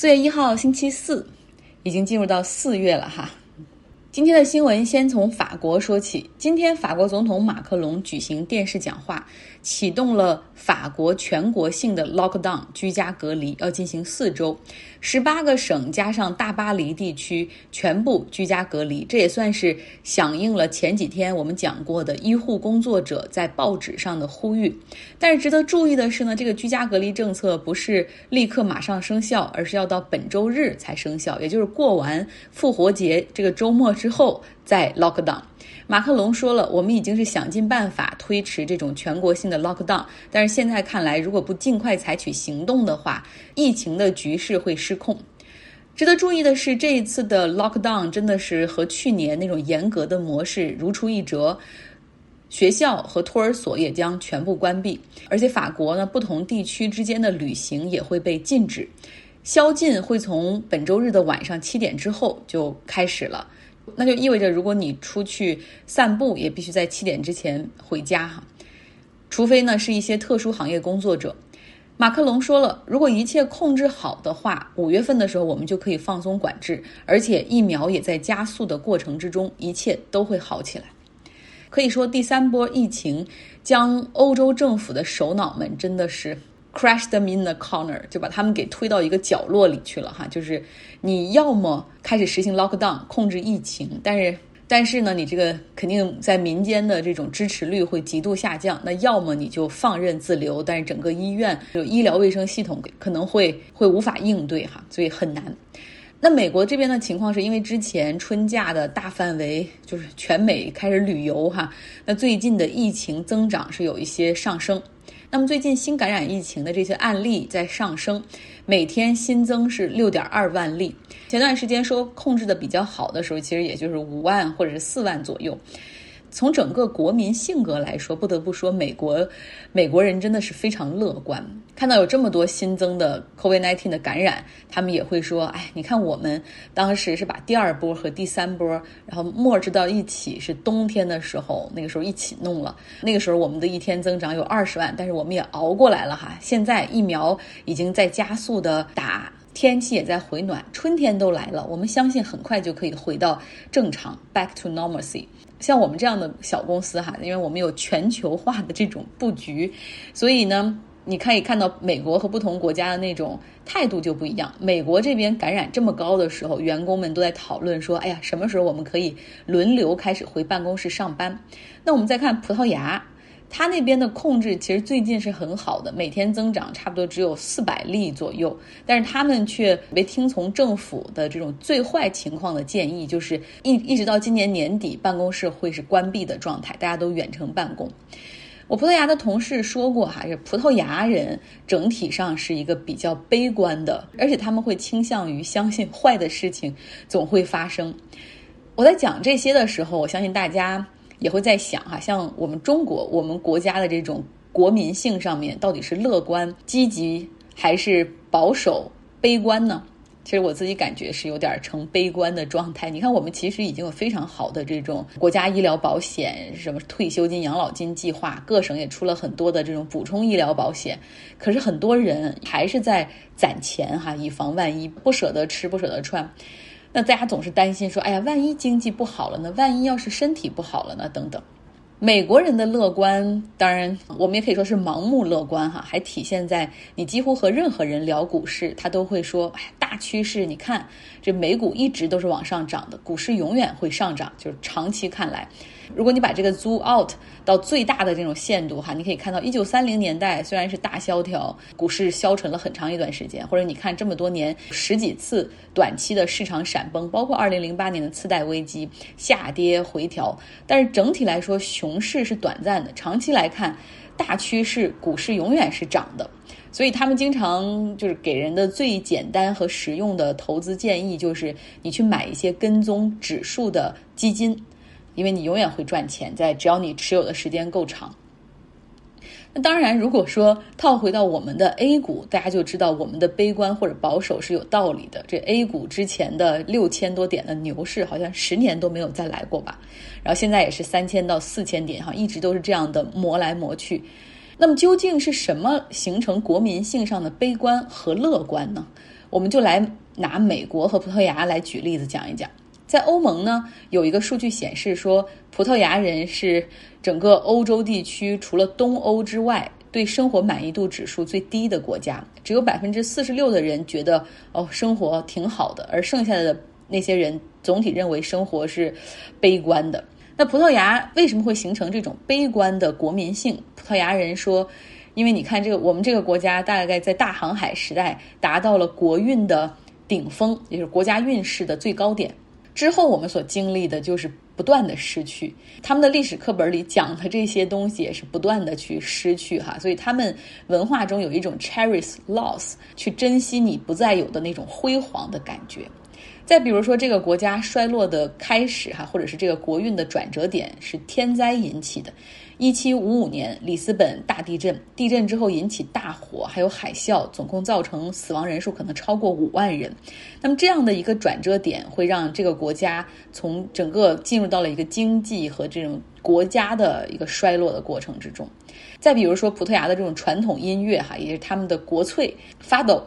四月一号，星期四，已经进入到四月了哈。今天的新闻先从法国说起。今天，法国总统马克龙举行电视讲话，启动了法国全国性的 lockdown 居家隔离，要进行四周，十八个省加上大巴黎地区全部居家隔离。这也算是响应了前几天我们讲过的医护工作者在报纸上的呼吁。但是值得注意的是呢，这个居家隔离政策不是立刻马上生效，而是要到本周日才生效，也就是过完复活节这个周末之。后再 lock down，马克龙说了，我们已经是想尽办法推迟这种全国性的 lock down，但是现在看来，如果不尽快采取行动的话，疫情的局势会失控。值得注意的是，这一次的 lock down 真的是和去年那种严格的模式如出一辙，学校和托儿所也将全部关闭，而且法国呢，不同地区之间的旅行也会被禁止，宵禁会从本周日的晚上七点之后就开始了。那就意味着，如果你出去散步，也必须在七点之前回家哈，除非呢是一些特殊行业工作者。马克龙说了，如果一切控制好的话，五月份的时候我们就可以放松管制，而且疫苗也在加速的过程之中，一切都会好起来。可以说，第三波疫情将欧洲政府的首脑们真的是。Crash them in the corner，就把他们给推到一个角落里去了哈。就是你要么开始实行 lockdown 控制疫情，但是但是呢，你这个肯定在民间的这种支持率会极度下降。那要么你就放任自流，但是整个医院就医疗卫生系统可能会会无法应对哈，所以很难。那美国这边的情况是因为之前春假的大范围就是全美开始旅游哈，那最近的疫情增长是有一些上升。那么最近新感染疫情的这些案例在上升，每天新增是六点二万例。前段时间说控制的比较好的时候，其实也就是五万或者是四万左右。从整个国民性格来说，不得不说，美国美国人真的是非常乐观。看到有这么多新增的 COVID-19 的感染，他们也会说：“哎，你看我们当时是把第二波和第三波，然后默制到一起，是冬天的时候，那个时候一起弄了。那个时候我们的一天增长有二十万，但是我们也熬过来了哈。现在疫苗已经在加速的打，天气也在回暖，春天都来了，我们相信很快就可以回到正常，back to normalcy。”像我们这样的小公司哈，因为我们有全球化的这种布局，所以呢，你可以看到美国和不同国家的那种态度就不一样。美国这边感染这么高的时候，员工们都在讨论说：“哎呀，什么时候我们可以轮流开始回办公室上班？”那我们再看葡萄牙。他那边的控制其实最近是很好的，每天增长差不多只有四百例左右，但是他们却没听从政府的这种最坏情况的建议，就是一一直到今年年底，办公室会是关闭的状态，大家都远程办公。我葡萄牙的同事说过，哈，是葡萄牙人整体上是一个比较悲观的，而且他们会倾向于相信坏的事情总会发生。我在讲这些的时候，我相信大家。也会在想哈，像我们中国，我们国家的这种国民性上面，到底是乐观积极还是保守悲观呢？其实我自己感觉是有点成悲观的状态。你看，我们其实已经有非常好的这种国家医疗保险，什么退休金、养老金计划，各省也出了很多的这种补充医疗保险。可是很多人还是在攒钱哈，以防万一，不舍得吃，不舍得穿。那大家总是担心说，哎呀，万一经济不好了呢？万一要是身体不好了呢？等等。美国人的乐观，当然我们也可以说是盲目乐观哈，还体现在你几乎和任何人聊股市，他都会说，哎，大趋势，你看这美股一直都是往上涨的，股市永远会上涨，就是长期看来。如果你把这个 zoom out 到最大的这种限度哈，你可以看到一九三零年代虽然是大萧条，股市消沉了很长一段时间，或者你看这么多年十几次短期的市场闪崩，包括二零零八年的次贷危机下跌回调，但是整体来说熊市是短暂的，长期来看大趋势股市永远是涨的，所以他们经常就是给人的最简单和实用的投资建议就是你去买一些跟踪指数的基金。因为你永远会赚钱，在只要你持有的时间够长。那当然，如果说套回到我们的 A 股，大家就知道我们的悲观或者保守是有道理的。这 A 股之前的六千多点的牛市，好像十年都没有再来过吧？然后现在也是三千到四千点，哈，一直都是这样的磨来磨去。那么究竟是什么形成国民性上的悲观和乐观呢？我们就来拿美国和葡萄牙来举例子讲一讲。在欧盟呢，有一个数据显示说，葡萄牙人是整个欧洲地区除了东欧之外，对生活满意度指数最低的国家。只有百分之四十六的人觉得哦，生活挺好的，而剩下的那些人总体认为生活是悲观的。那葡萄牙为什么会形成这种悲观的国民性？葡萄牙人说，因为你看这个，我们这个国家大概在大航海时代达到了国运的顶峰，也就是国家运势的最高点。之后我们所经历的就是不断的失去，他们的历史课本里讲的这些东西也是不断的去失去哈，所以他们文化中有一种 cherish loss，去珍惜你不再有的那种辉煌的感觉。再比如说，这个国家衰落的开始哈，或者是这个国运的转折点是天灾引起的。一七五五年，里斯本大地震，地震之后引起大火，还有海啸，总共造成死亡人数可能超过五万人。那么这样的一个转折点，会让这个国家从整个进入到了一个经济和这种国家的一个衰落的过程之中。再比如说，葡萄牙的这种传统音乐哈，也是他们的国粹，Fado。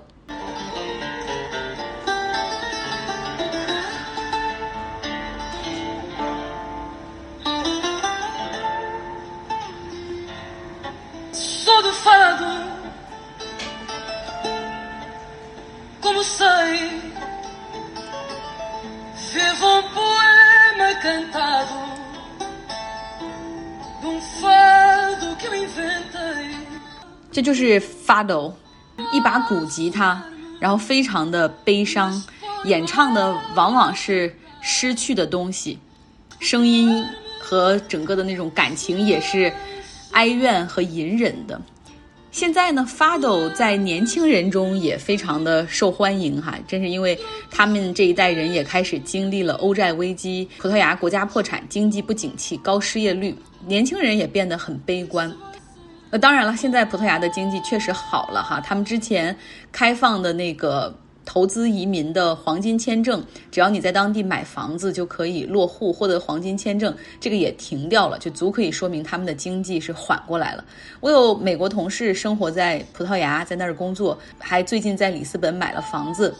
这就是 Fado，一把古吉他，然后非常的悲伤，演唱的往往是失去的东西，声音和整个的那种感情也是哀怨和隐忍的。现在呢，Fado 在年轻人中也非常的受欢迎哈，正是因为他们这一代人也开始经历了欧债危机、葡萄牙国家破产、经济不景气、高失业率，年轻人也变得很悲观。那，当然了，现在葡萄牙的经济确实好了哈，他们之前开放的那个。投资移民的黄金签证，只要你在当地买房子就可以落户，获得黄金签证，这个也停掉了，就足可以说明他们的经济是缓过来了。我有美国同事生活在葡萄牙，在那儿工作，还最近在里斯本买了房子。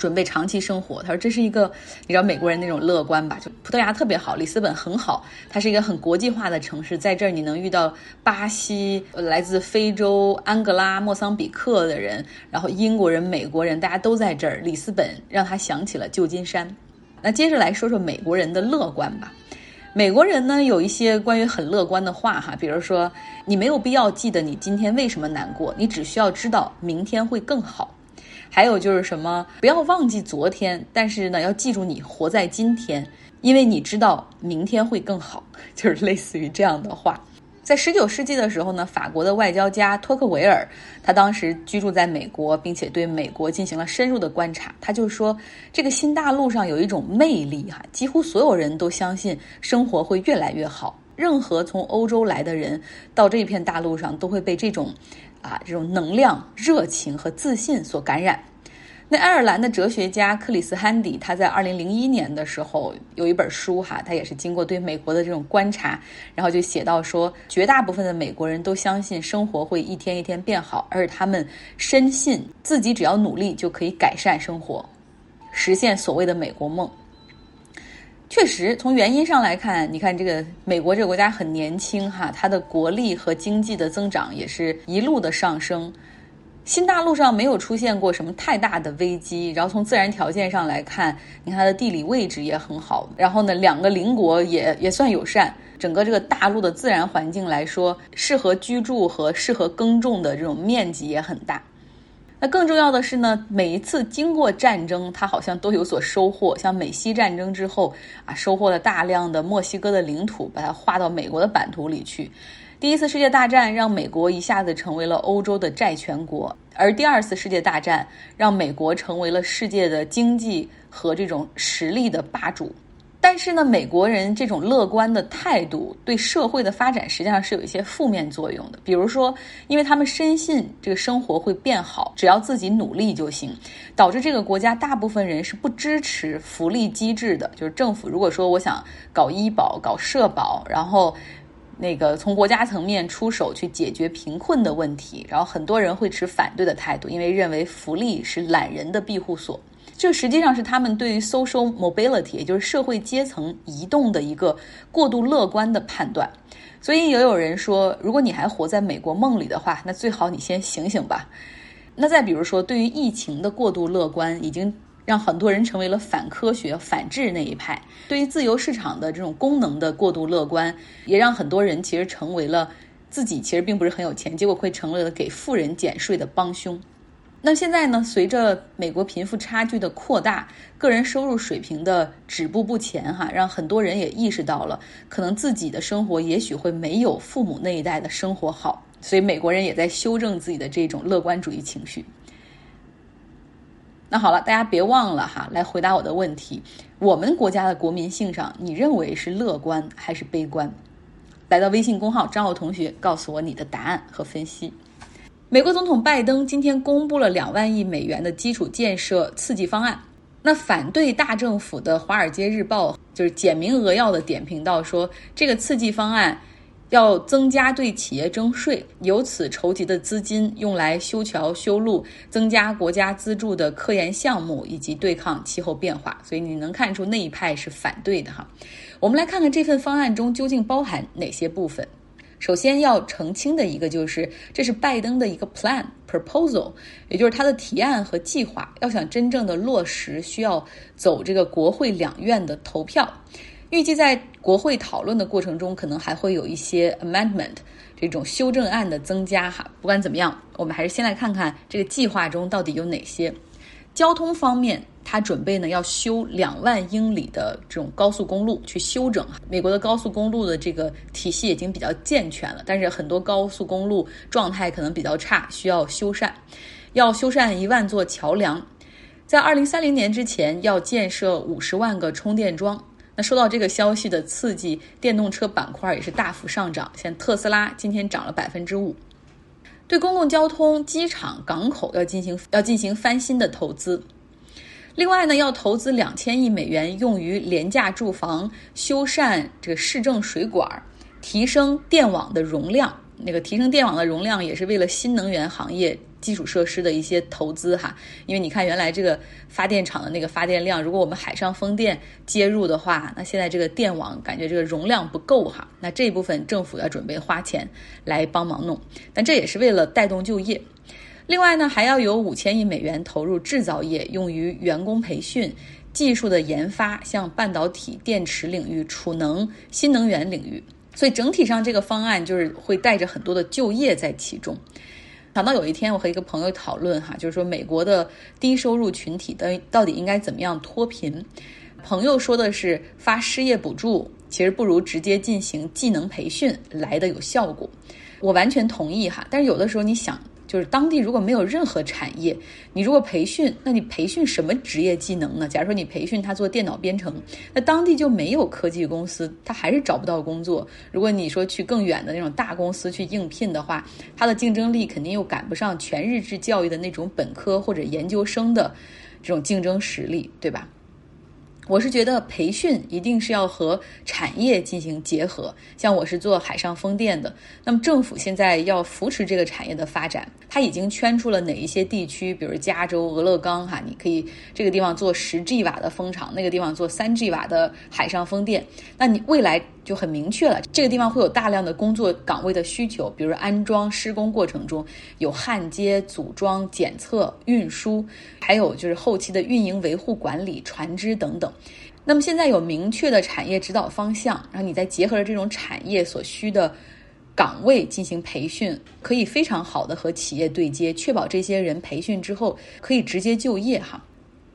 准备长期生活，他说这是一个你知道美国人那种乐观吧？就葡萄牙特别好，里斯本很好，它是一个很国际化的城市，在这儿你能遇到巴西、来自非洲、安哥拉、莫桑比克的人，然后英国人、美国人，大家都在这儿。里斯本让他想起了旧金山。那接着来说说美国人的乐观吧。美国人呢有一些关于很乐观的话哈，比如说你没有必要记得你今天为什么难过，你只需要知道明天会更好。还有就是什么，不要忘记昨天，但是呢，要记住你活在今天，因为你知道明天会更好，就是类似于这样的话。在十九世纪的时候呢，法国的外交家托克维尔，他当时居住在美国，并且对美国进行了深入的观察。他就说，这个新大陆上有一种魅力哈，几乎所有人都相信生活会越来越好。任何从欧洲来的人到这片大陆上，都会被这种。啊，这种能量、热情和自信所感染。那爱尔兰的哲学家克里斯·汉迪，他在二零零一年的时候有一本书哈，他也是经过对美国的这种观察，然后就写到说，绝大部分的美国人都相信生活会一天一天变好，而他们深信自己只要努力就可以改善生活，实现所谓的美国梦。确实，从原因上来看，你看这个美国这个国家很年轻哈，它的国力和经济的增长也是一路的上升。新大陆上没有出现过什么太大的危机，然后从自然条件上来看，你看它的地理位置也很好，然后呢，两个邻国也也算友善，整个这个大陆的自然环境来说，适合居住和适合耕种的这种面积也很大。那更重要的是呢，每一次经过战争，它好像都有所收获。像美西战争之后啊，收获了大量的墨西哥的领土，把它划到美国的版图里去。第一次世界大战让美国一下子成为了欧洲的债权国，而第二次世界大战让美国成为了世界的经济和这种实力的霸主。但是呢，美国人这种乐观的态度对社会的发展实际上是有一些负面作用的。比如说，因为他们深信这个生活会变好，只要自己努力就行，导致这个国家大部分人是不支持福利机制的。就是政府如果说我想搞医保、搞社保，然后那个从国家层面出手去解决贫困的问题，然后很多人会持反对的态度，因为认为福利是懒人的庇护所。这实际上是他们对于 social mobility，也就是社会阶层移动的一个过度乐观的判断。所以也有人说，如果你还活在美国梦里的话，那最好你先醒醒吧。那再比如说，对于疫情的过度乐观，已经让很多人成为了反科学、反智那一派；对于自由市场的这种功能的过度乐观，也让很多人其实成为了自己其实并不是很有钱，结果会成为了给富人减税的帮凶。那现在呢？随着美国贫富差距的扩大，个人收入水平的止步不前，哈，让很多人也意识到了，可能自己的生活也许会没有父母那一代的生活好。所以美国人也在修正自己的这种乐观主义情绪。那好了，大家别忘了哈，来回答我的问题：我们国家的国民性上，你认为是乐观还是悲观？来到微信公号张浩同学，告诉我你的答案和分析。美国总统拜登今天公布了两万亿美元的基础建设刺激方案。那反对大政府的《华尔街日报》就是简明扼要的点评到说，这个刺激方案要增加对企业征税，由此筹集的资金用来修桥修路，增加国家资助的科研项目以及对抗气候变化。所以你能看出那一派是反对的哈。我们来看看这份方案中究竟包含哪些部分。首先要澄清的一个就是，这是拜登的一个 plan proposal，也就是他的提案和计划。要想真正的落实，需要走这个国会两院的投票。预计在国会讨论的过程中，可能还会有一些 amendment 这种修正案的增加哈。不管怎么样，我们还是先来看看这个计划中到底有哪些。交通方面。他准备呢要修两万英里的这种高速公路去修整。美国的高速公路的这个体系已经比较健全了，但是很多高速公路状态可能比较差，需要修缮。要修缮一万座桥梁，在二零三零年之前要建设五十万个充电桩。那受到这个消息的刺激，电动车板块也是大幅上涨，像特斯拉今天涨了百分之五。对公共交通、机场、港口要进行要进行翻新的投资。另外呢，要投资两千亿美元用于廉价住房、修缮这个市政水管、提升电网的容量。那个提升电网的容量也是为了新能源行业基础设施的一些投资哈。因为你看，原来这个发电厂的那个发电量，如果我们海上风电接入的话，那现在这个电网感觉这个容量不够哈。那这一部分政府要准备花钱来帮忙弄，但这也是为了带动就业。另外呢，还要有五千亿美元投入制造业，用于员工培训、技术的研发，像半导体、电池领域、储能、新能源领域。所以整体上这个方案就是会带着很多的就业在其中。想到有一天我和一个朋友讨论哈，就是说美国的低收入群体的到底应该怎么样脱贫？朋友说的是发失业补助，其实不如直接进行技能培训来的有效果。我完全同意哈，但是有的时候你想。就是当地如果没有任何产业，你如果培训，那你培训什么职业技能呢？假如说你培训他做电脑编程，那当地就没有科技公司，他还是找不到工作。如果你说去更远的那种大公司去应聘的话，他的竞争力肯定又赶不上全日制教育的那种本科或者研究生的这种竞争实力，对吧？我是觉得培训一定是要和产业进行结合，像我是做海上风电的，那么政府现在要扶持这个产业的发展，它已经圈出了哪一些地区，比如加州、俄勒冈哈，你可以这个地方做十 G 瓦的风场，那个地方做三 G 瓦的海上风电，那你未来就很明确了，这个地方会有大量的工作岗位的需求，比如安装、施工过程中有焊接、组装、检测、运输，还有就是后期的运营、维护、管理、船只等等。那么现在有明确的产业指导方向，然后你再结合着这种产业所需的岗位进行培训，可以非常好的和企业对接，确保这些人培训之后可以直接就业哈。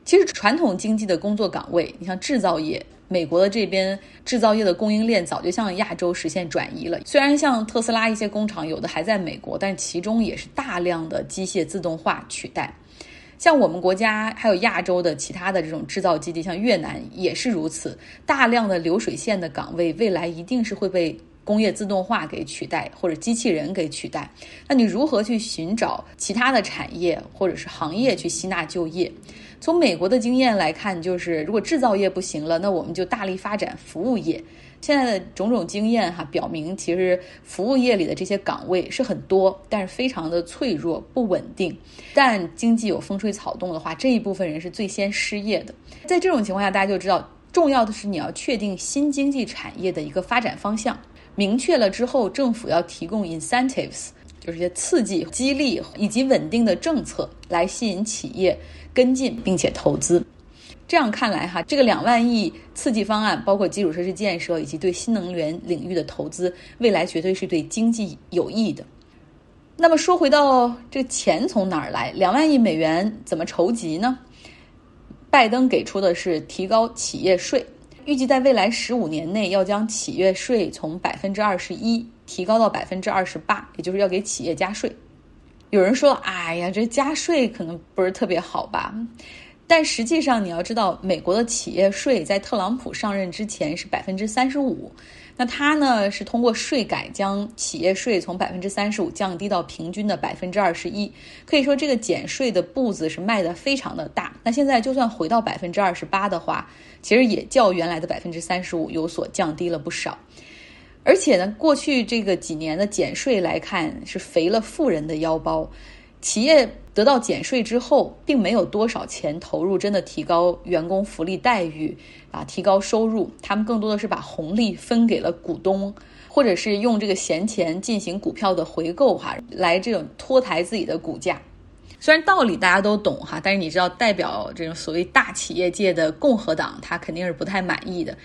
其实传统经济的工作岗位，你像制造业，美国的这边制造业的供应链早就向亚洲实现转移了。虽然像特斯拉一些工厂有的还在美国，但其中也是大量的机械自动化取代。像我们国家还有亚洲的其他的这种制造基地，像越南也是如此，大量的流水线的岗位，未来一定是会被工业自动化给取代，或者机器人给取代。那你如何去寻找其他的产业或者是行业去吸纳就业？从美国的经验来看，就是如果制造业不行了，那我们就大力发展服务业。现在的种种经验哈，表明其实服务业里的这些岗位是很多，但是非常的脆弱不稳定。但经济有风吹草动的话，这一部分人是最先失业的。在这种情况下，大家就知道，重要的是你要确定新经济产业的一个发展方向，明确了之后，政府要提供 incentives，就是一些刺激、激励以及稳定的政策，来吸引企业跟进并且投资。这样看来，哈，这个两万亿刺激方案，包括基础设施建设以及对新能源领域的投资，未来绝对是对经济有益的。那么说回到这个钱从哪儿来？两万亿美元怎么筹集呢？拜登给出的是提高企业税，预计在未来十五年内要将企业税从百分之二十一提高到百分之二十八，也就是要给企业加税。有人说：“哎呀，这加税可能不是特别好吧？”但实际上，你要知道，美国的企业税在特朗普上任之前是百分之三十五，那他呢是通过税改将企业税从百分之三十五降低到平均的百分之二十一，可以说这个减税的步子是迈得非常的大。那现在就算回到百分之二十八的话，其实也较原来的百分之三十五有所降低了不少。而且呢，过去这个几年的减税来看，是肥了富人的腰包。企业得到减税之后，并没有多少钱投入，真的提高员工福利待遇啊，提高收入。他们更多的是把红利分给了股东，或者是用这个闲钱进行股票的回购，哈，来这种托抬自己的股价。虽然道理大家都懂哈，但是你知道，代表这种所谓大企业界的共和党，他肯定是不太满意的。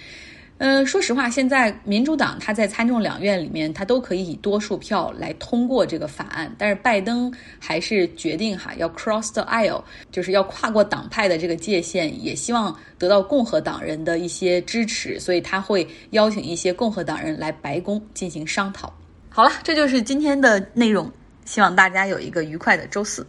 嗯，说实话，现在民主党他在参众两院里面，他都可以以多数票来通过这个法案，但是拜登还是决定哈要 cross the aisle，就是要跨过党派的这个界限，也希望得到共和党人的一些支持，所以他会邀请一些共和党人来白宫进行商讨。好了，这就是今天的内容，希望大家有一个愉快的周四。